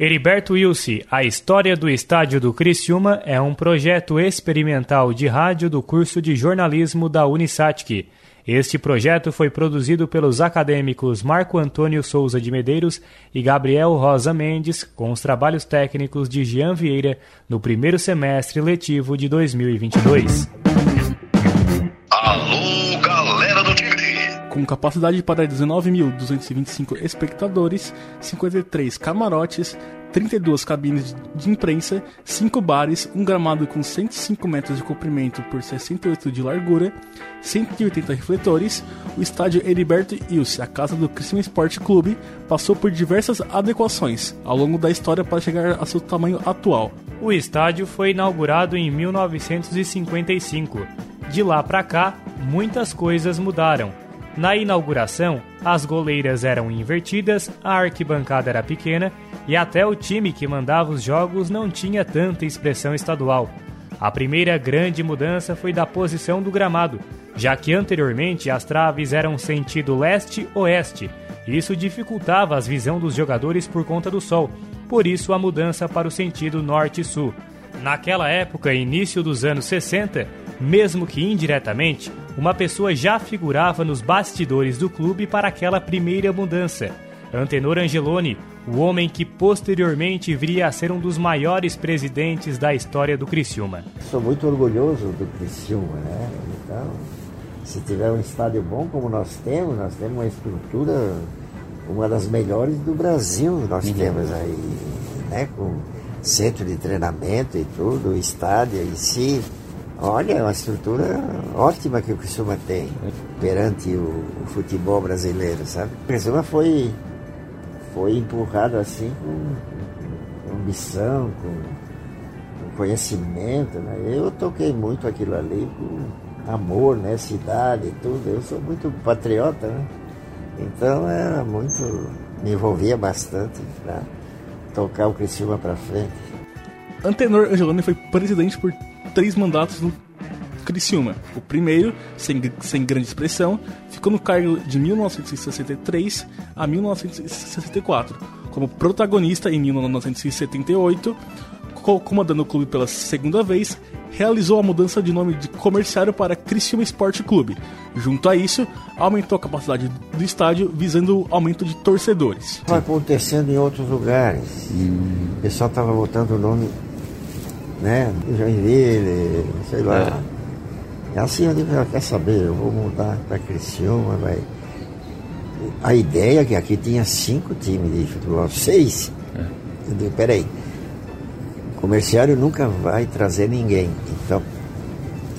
Heriberto Wilson, a história do estádio do Criciúma é um projeto experimental de rádio do curso de jornalismo da Unisatic. Este projeto foi produzido pelos acadêmicos Marco Antônio Souza de Medeiros e Gabriel Rosa Mendes, com os trabalhos técnicos de Jean Vieira, no primeiro semestre letivo de 2022. Com capacidade para 19.225 espectadores, 53 camarotes, 32 cabines de imprensa, 5 bares, um gramado com 105 metros de comprimento por 68 de largura, 180 refletores, o estádio Heriberto Ilse, a casa do Criciúma Esporte Clube, passou por diversas adequações ao longo da história para chegar a seu tamanho atual. O estádio foi inaugurado em 1955. De lá para cá, muitas coisas mudaram. Na inauguração, as goleiras eram invertidas, a arquibancada era pequena e até o time que mandava os jogos não tinha tanta expressão estadual. A primeira grande mudança foi da posição do gramado, já que anteriormente as traves eram sentido leste-oeste. Isso dificultava a visão dos jogadores por conta do sol, por isso a mudança para o sentido norte-sul. Naquela época, início dos anos 60, mesmo que indiretamente, uma pessoa já figurava nos bastidores do clube para aquela primeira mudança. Antenor Angeloni, o homem que posteriormente viria a ser um dos maiores presidentes da história do Criciúma. Sou muito orgulhoso do Criciúma, né? Então, se tiver um estádio bom como nós temos, nós temos uma estrutura, uma das melhores do Brasil, nós uhum. temos aí, né? Com centro de treinamento e tudo, o estádio em si, Olha, é uma estrutura ótima que o Criciúma tem perante o, o futebol brasileiro, sabe? O Criciúma foi, foi empurrado assim com, ambição, com, com, conhecimento, né? Eu toquei muito aquilo ali com amor, né? Cidade e tudo. Eu sou muito patriota, né? Então era muito... me envolvia bastante para tocar o Criciúma para frente. Antenor Angeloni foi presidente por três mandatos no Criciúma. O primeiro, sem, sem grande expressão, ficou no cargo de 1963 a 1964, como protagonista em 1978, comandando o clube pela segunda vez, realizou a mudança de nome de comerciário para Criciúma Esporte Clube. Junto a isso, aumentou a capacidade do estádio, visando o aumento de torcedores. Está acontecendo em outros lugares. O pessoal estava botando o nome né? Joinville, sei lá. É. Assim eu digo, quer saber, eu vou mudar para Criciúma, vai. A ideia é que aqui tinha cinco times de futebol, seis. É. Eu digo, peraí, o comerciário nunca vai trazer ninguém. Então,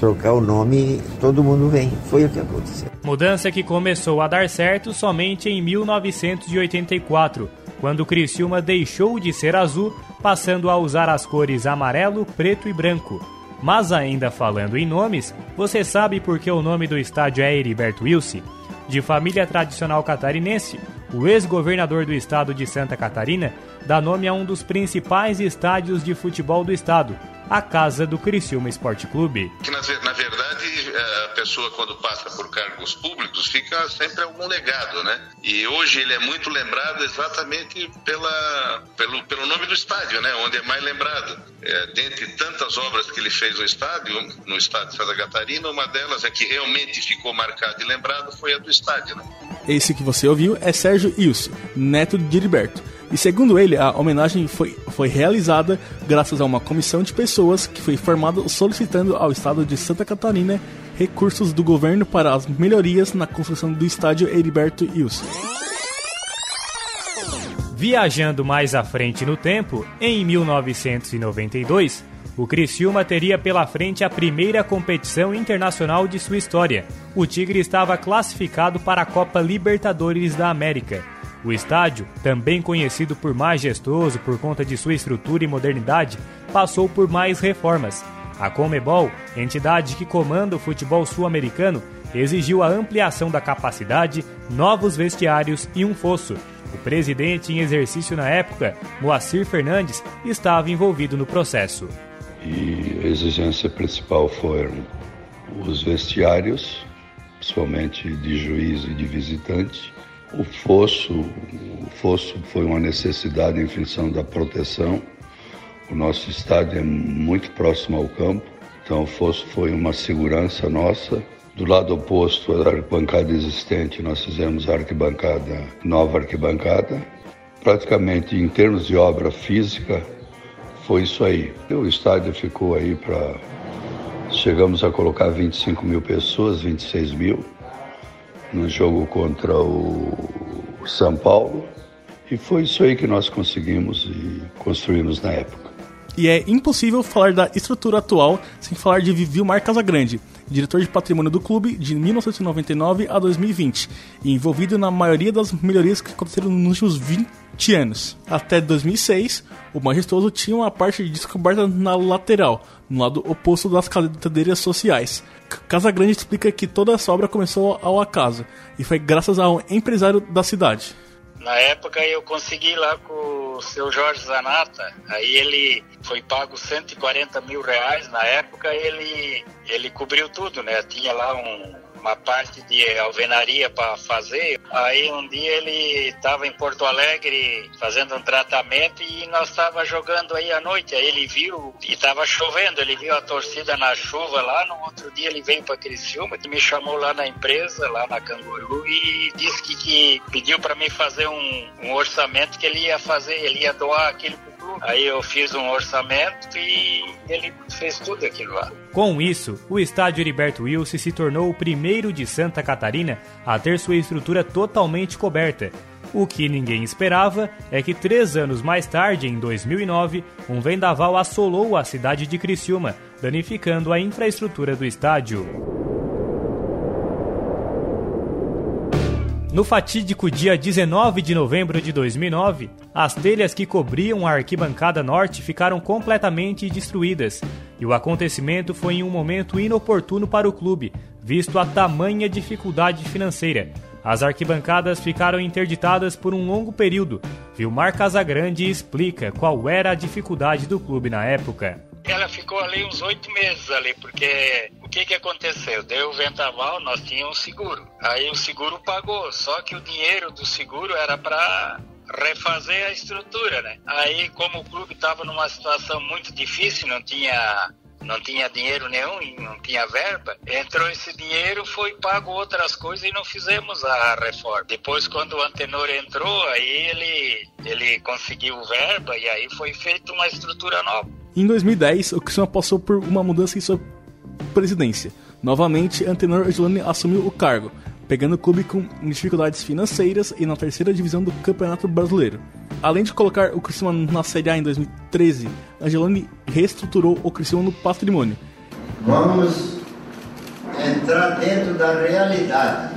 trocar o nome, todo mundo vem. Foi o que aconteceu. Mudança que começou a dar certo somente em 1984, quando Criciúma deixou de ser azul passando a usar as cores amarelo, preto e branco. Mas ainda falando em nomes, você sabe por que o nome do estádio é Heriberto Wilson? De família tradicional catarinense, o ex-governador do estado de Santa Catarina dá nome a um dos principais estádios de futebol do estado, a Casa do Criciúma Esporte Clube. Que na, na verdade é, a pessoa quando passa por cargos públicos fica sempre algum legado, né? E hoje ele é muito lembrado exatamente pela, pelo, pelo nome do estádio, né? Onde é mais lembrado. É, dentre tantas obras que ele fez no estádio, no estádio de Santa Catarina, uma delas é que realmente ficou marcado e lembrado foi a do estádio, né? Esse que você ouviu é Sérgio Ilse, neto de Diliberto e segundo ele, a homenagem foi, foi realizada graças a uma comissão de pessoas que foi formada solicitando ao estado de Santa Catarina recursos do governo para as melhorias na construção do estádio Heriberto Wilson. Viajando mais à frente no tempo, em 1992, o Criciúma teria pela frente a primeira competição internacional de sua história. O Tigre estava classificado para a Copa Libertadores da América o estádio, também conhecido por majestoso por conta de sua estrutura e modernidade, passou por mais reformas. A Comebol, entidade que comanda o futebol sul-americano, exigiu a ampliação da capacidade, novos vestiários e um fosso. O presidente em exercício na época, Moacir Fernandes, estava envolvido no processo. E a exigência principal foram os vestiários, principalmente de juiz e de visitante, O fosso, o fosso foi uma necessidade em função da proteção. O nosso estádio é muito próximo ao campo, então o fosso foi uma segurança nossa. Do lado oposto da arquibancada existente, nós fizemos a arquibancada, nova arquibancada. Praticamente em termos de obra física, foi isso aí. O estádio ficou aí para. Chegamos a colocar 25 mil pessoas, 26 mil, no jogo contra o São Paulo. E foi isso aí que nós conseguimos e construímos na época. E é impossível falar da estrutura atual sem falar de Vilmar Casagrande, diretor de patrimônio do clube de 1999 a 2020, e envolvido na maioria das melhorias que aconteceram nos últimos 20 anos. Até 2006, o majestoso tinha uma parte de descoberta na lateral, no lado oposto das cadeiras sociais. Casagrande explica que toda essa obra começou ao acaso, e foi graças a um empresário da cidade. Na época eu consegui lá com o seu Jorge Zanata, aí ele foi pago 140 mil reais na época, ele, ele cobriu tudo, né? Tinha lá um, uma parte de alvenaria para fazer. Aí um dia ele estava em Porto Alegre fazendo um tratamento e nós estava jogando aí à noite. Aí ele viu e estava chovendo, ele viu a torcida na chuva lá. No outro dia ele veio para Criciúma e me chamou lá na empresa, lá na Canguru e disse que, que pediu para mim fazer um, um orçamento que ele ia fazer, ele ia doar aquilo Aí eu fiz um orçamento e ele fez tudo aquilo lá. Com isso, o estádio Heriberto Wilson se tornou o primeiro de Santa Catarina a ter sua estrutura totalmente coberta. O que ninguém esperava é que três anos mais tarde, em 2009, um vendaval assolou a cidade de Criciúma, danificando a infraestrutura do estádio. No fatídico dia 19 de novembro de 2009, as telhas que cobriam a arquibancada norte ficaram completamente destruídas, e o acontecimento foi em um momento inoportuno para o clube, visto a tamanha dificuldade financeira. As arquibancadas ficaram interditadas por um longo período. Vilmar Casagrande explica qual era a dificuldade do clube na época. Ela ficou ali uns oito meses ali, porque o que que aconteceu? Deu o ventaval, nós tínhamos seguro. Aí o seguro pagou, só que o dinheiro do seguro era para refazer a estrutura, né? Aí como o clube estava numa situação muito difícil, não tinha não tinha dinheiro nenhum não tinha verba, entrou esse dinheiro, foi pago outras coisas e não fizemos a reforma. Depois, quando o Antenor entrou, aí ele, ele conseguiu verba e aí foi feita uma estrutura nova. Em 2010, o Cristiano passou por uma mudança em sua presidência. Novamente, Antenor Angeloni assumiu o cargo, pegando o clube com dificuldades financeiras e na terceira divisão do Campeonato Brasileiro. Além de colocar o Criciúma na Série A em 2013, Angeloni reestruturou o Criciúma no patrimônio. Vamos entrar dentro da realidade.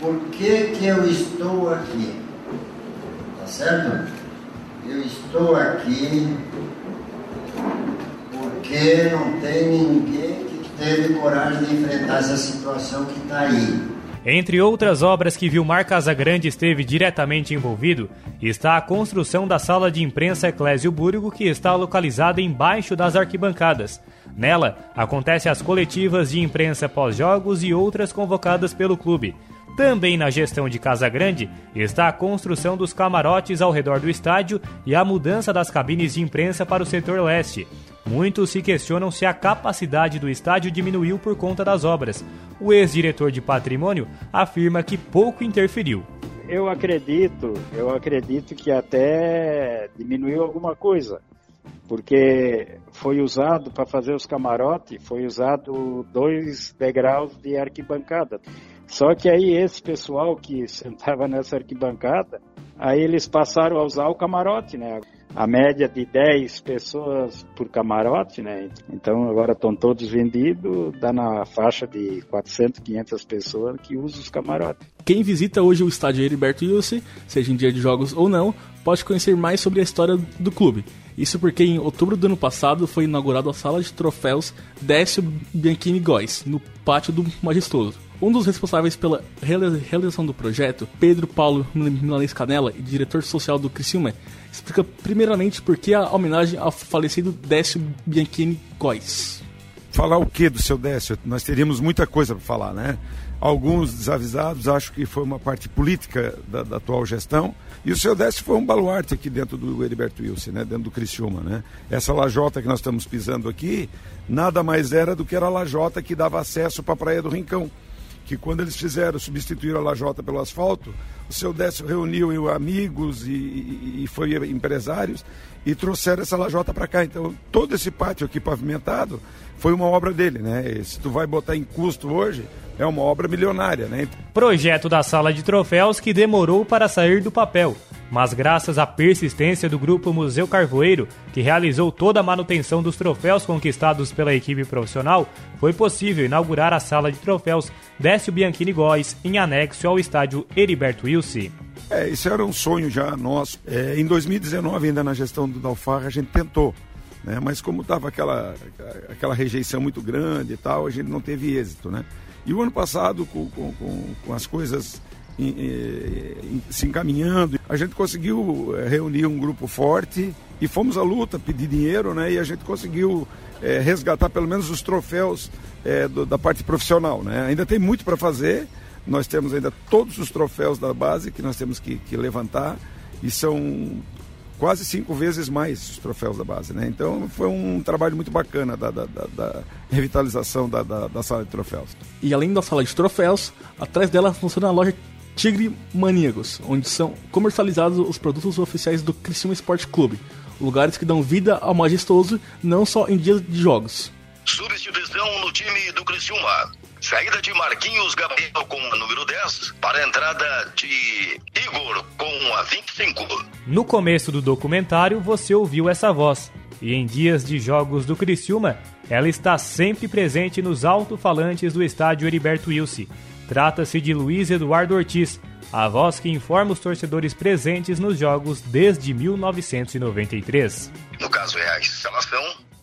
Por que, que eu estou aqui? Tá certo? Eu estou aqui porque não tem ninguém teve coragem de enfrentar essa situação que está aí. Entre outras obras que Vilmar Casagrande esteve diretamente envolvido, está a construção da sala de imprensa Eclésio Burgo, que está localizada embaixo das arquibancadas. Nela, acontecem as coletivas de imprensa pós-jogos e outras convocadas pelo clube. Também na gestão de Casa Grande está a construção dos camarotes ao redor do estádio e a mudança das cabines de imprensa para o setor leste. Muitos se questionam se a capacidade do estádio diminuiu por conta das obras. O ex-diretor de patrimônio afirma que pouco interferiu. Eu acredito, eu acredito que até diminuiu alguma coisa, porque foi usado para fazer os camarotes, foi usado dois degraus de arquibancada. Só que aí esse pessoal que sentava nessa arquibancada, aí eles passaram a usar o camarote, né? a média de 10 pessoas por camarote, né? Então agora estão todos vendidos, dá na faixa de 400, 500 pessoas que usam os camarotes. Quem visita hoje o estádio Heriberto Ilse, seja em dia de jogos ou não, pode conhecer mais sobre a história do clube. Isso porque em outubro do ano passado foi inaugurada a sala de troféus Décio Bianchini Góes, no pátio do Majestoso. Um dos responsáveis pela realização do projeto, Pedro Paulo Milanês Canela, e diretor social do Criciúma, explica primeiramente por que a homenagem ao falecido Décio Bianchini Góes. Falar o que do seu Décio? Nós teríamos muita coisa para falar, né? Alguns desavisados acham que foi uma parte política da, da, atual gestão. E o seu Décio foi um baluarte aqui dentro do Heriberto Wilson, né? dentro do Criciúma. Né? Essa lajota que nós estamos pisando aqui, nada mais era do que era a lajota que dava acesso para a Praia do Rincão. Que quando eles fizeram, substituir a lajota pelo asfalto, o seu Décio reuniu amigos e, e, e foi empresários e trouxeram essa lajota para cá. Então, todo esse pátio aqui pavimentado foi uma obra dele, né? E se tu vai botar em custo hoje, é uma obra milionária, né? Projeto da sala de troféus que demorou para sair do papel, mas graças à persistência do grupo Museu Carvoeiro, que realizou toda a manutenção dos troféus conquistados pela equipe profissional, foi possível inaugurar a sala de troféus Décio Bianchini Góes em anexo ao estádio Heriberto Wilson. É, isso era um sonho já nosso. É, em 2019, ainda na gestão do Dalfarra, a gente tentou. Né? Mas como estava aquela, aquela rejeição muito grande e tal, a gente não teve êxito, né? E o ano passado, com, com, com as coisas se encaminhando, a gente conseguiu eh, reunir um grupo forte e fomos à luta, pedir dinheiro, né? E a gente conseguiu é, resgatar pelo menos os troféus é, do, da parte profissional, né? Ainda tem muito para fazer. Nós temos ainda todos os troféus da base que nós temos que, que levantar e são quase cinco vezes mais os troféus da base, né? Então foi um trabalho muito bacana da, da, da, da revitalização da, da, sala de troféus. E além da sala de troféus, atrás dela funciona a loja Tigre Maníacos, onde são comercializados os produtos oficiais do Criciúma Esporte Clube, lugares que dão vida ao majestoso não só em dias de jogos. Substituição no time do Criciúma. Saída de Marquinhos Gabriel com a número 10 para a entrada de Igor com a 25. No começo do documentário você ouviu essa voz. E em dias de jogos do Criciúma, ela está sempre presente nos alto-falantes do estádio Heriberto Wilson. Trata-se de Luiz Eduardo Ortiz, a voz que informa os torcedores presentes nos jogos desde 1993. No caso é a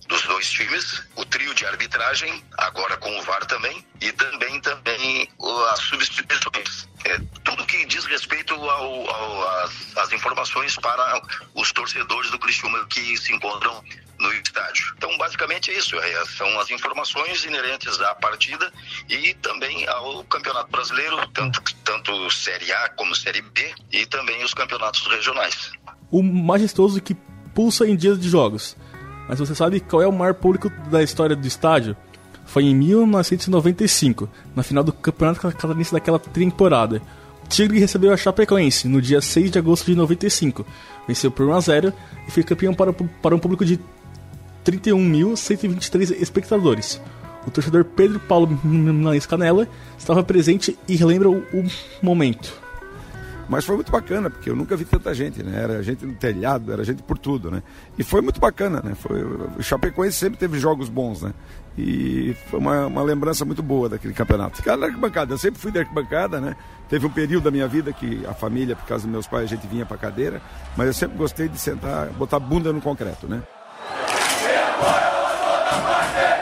dos dois times, o de arbitragem, agora com o VAR também, e também, também as substituições. É, tudo que diz respeito ao, ao, às, às informações para os torcedores do Criciúma que se encontram no estádio. Então, basicamente é isso. É, são as informações inerentes à partida e também ao Campeonato Brasileiro, tanto, tanto Série A como Série B e também os campeonatos regionais. O majestoso que pulsa em dias de jogos. Mas você sabe qual é o maior público da história do estádio? Foi em 1995, na final do Campeonato Catarinense daquela temporada. O Tigre recebeu a Chapecoense no dia 6 de agosto de 95. Venceu por 1 a 0 e foi campeão para, para um público de 31.123 espectadores. O torcedor Pedro Paulo Minanes Canela estava presente e relembra o, o momento. Mas foi muito bacana, porque eu nunca vi tanta gente, né? Era gente no telhado, era gente por tudo, né? E foi muito bacana, né? Foi, o Chapecoense sempre teve jogos bons, né? E foi uma, uma lembrança muito boa daquele campeonato. Ficar na arquibancada, eu sempre fui da arquibancada, né? Teve um período da minha vida que a família, por causa dos meus pais, a gente vinha pra cadeira, mas eu sempre gostei de sentar, botar a bunda no concreto, né? Apoio,